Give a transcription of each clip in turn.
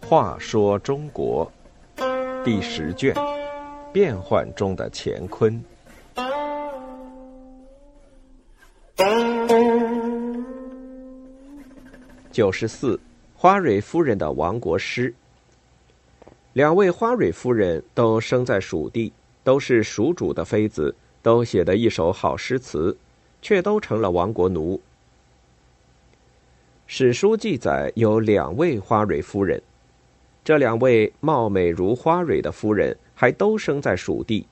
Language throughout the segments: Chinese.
话说中国第十卷：变幻中的乾坤。九十四，花蕊夫人的亡国诗。两位花蕊夫人都生在蜀地，都是蜀主的妃子，都写得一手好诗词，却都成了亡国奴。史书记载有两位花蕊夫人，这两位貌美如花蕊的夫人还都生在蜀地。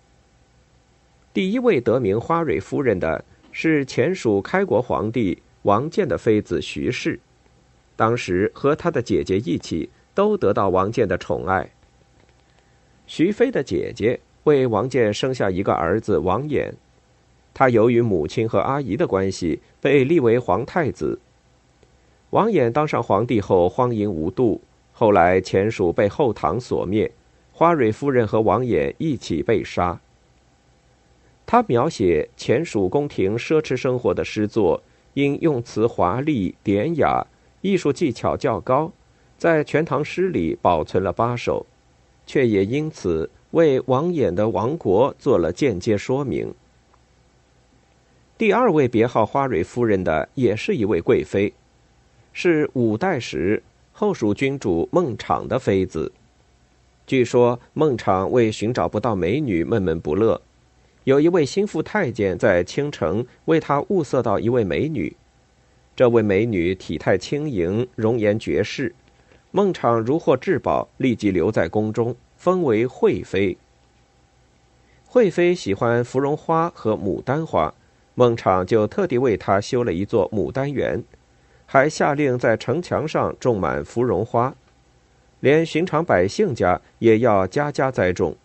第一位得名花蕊夫人的是前蜀开国皇帝王建的妃子徐氏。当时和他的姐姐一起，都得到王建的宠爱。徐妃的姐姐为王建生下一个儿子王衍，他由于母亲和阿姨的关系，被立为皇太子。王衍当上皇帝后荒淫无度，后来前蜀被后唐所灭，花蕊夫人和王衍一起被杀。他描写前蜀宫廷奢侈生活的诗作，因用词华丽典雅。艺术技巧较高，在《全唐诗》里保存了八首，却也因此为王衍的亡国做了间接说明。第二位别号花蕊夫人的，也是一位贵妃，是五代时后蜀君主孟昶的妃子。据说孟昶为寻找不到美女闷闷不乐，有一位心腹太监在青城为他物色到一位美女。这位美女体态轻盈，容颜绝世。孟昶如获至宝，立即留在宫中，封为惠妃。惠妃喜欢芙蓉花和牡丹花，孟昶就特地为她修了一座牡丹园，还下令在城墙上种满芙蓉花，连寻常百姓家也要家家栽种。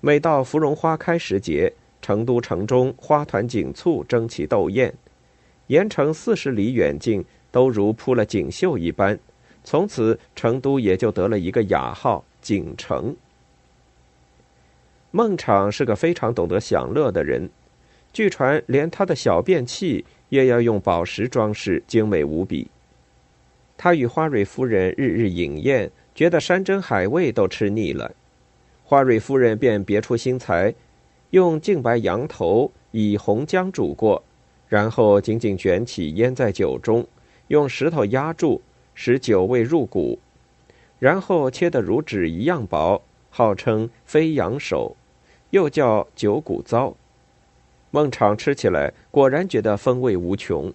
每到芙蓉花开时节，成都城中花团锦簇，争奇斗艳。盐城四十里远近，都如铺了锦绣一般。从此，成都也就得了一个雅号“锦城”。孟昶是个非常懂得享乐的人，据传连他的小便器也要用宝石装饰，精美无比。他与花蕊夫人日日饮宴，觉得山珍海味都吃腻了。花蕊夫人便别出心裁，用净白羊头以红姜煮过。然后紧紧卷起，腌在酒中，用石头压住，使酒味入骨。然后切得如纸一样薄，号称飞羊手，又叫九骨糟。孟昶吃起来果然觉得风味无穷。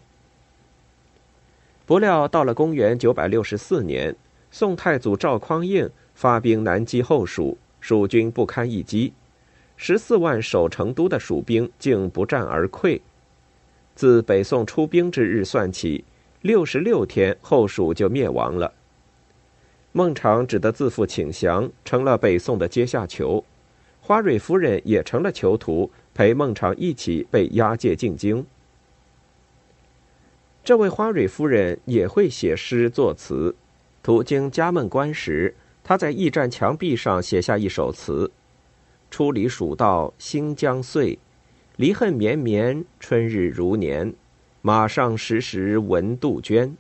不料到了公元九百六十四年，宋太祖赵匡胤发兵南击后蜀，蜀军不堪一击，十四万守成都的蜀兵竟不战而溃。自北宋出兵之日算起，六十六天后蜀就灭亡了。孟昶只得自负请降，成了北宋的阶下囚。花蕊夫人也成了囚徒，陪孟昶一起被押解进京。这位花蕊夫人也会写诗作词。途经嘉门关时，她在驿站墙壁上写下一首词：“初离蜀道心将碎。”离恨绵绵，春日如年。马上时时闻杜鹃。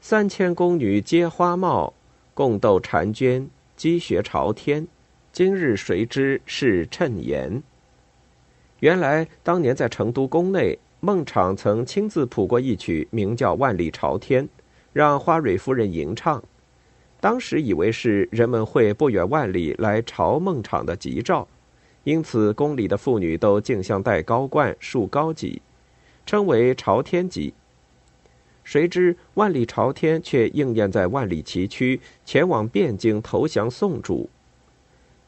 三千宫女皆花貌，共斗婵娟，积雪朝天。今日谁知是谶言？原来当年在成都宫内，孟昶曾亲自谱过一曲，名叫《万里朝天》，让花蕊夫人吟唱。当时以为是人们会不远万里来朝孟昶的吉兆。因此，宫里的妇女都竞相戴高冠、束高髻，称为朝天髻。谁知万里朝天却应验在万里崎岖，前往汴京投降宋主。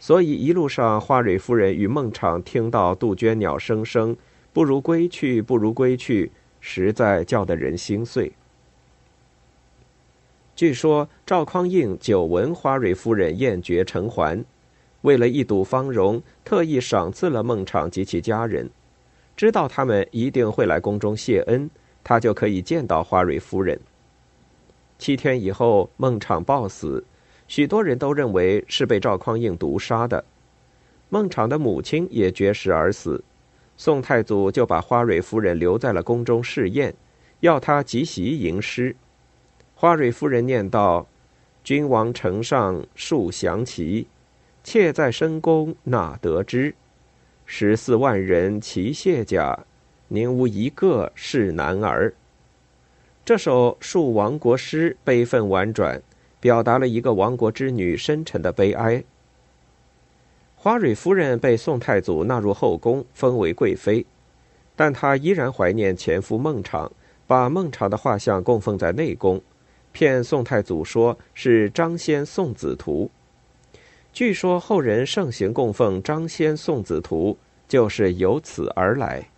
所以一路上，花蕊夫人与孟昶听到杜鹃鸟声声，不如归去，不如归去，实在叫得人心碎。据说赵匡胤久闻花蕊夫人艳绝尘寰。为了一睹芳容，特意赏赐了孟昶及其家人。知道他们一定会来宫中谢恩，他就可以见到花蕊夫人。七天以后，孟昶暴死，许多人都认为是被赵匡胤毒杀的。孟昶的母亲也绝食而死，宋太祖就把花蕊夫人留在了宫中试验，要她即席吟诗。花蕊夫人念道：“君王城上树降旗，妾在深宫哪得知？十四万人齐卸甲，宁无一个是男儿？”这首述亡国诗悲愤婉转，表达了一个亡国之女深沉的悲哀。花蕊夫人被宋太祖纳入后宫，封为贵妃，但她依然怀念前夫孟昶，把孟昶的画像供奉在内宫，骗宋太祖说是张先宋子图。据说后人盛行供奉张先宋子图，就是由此而来。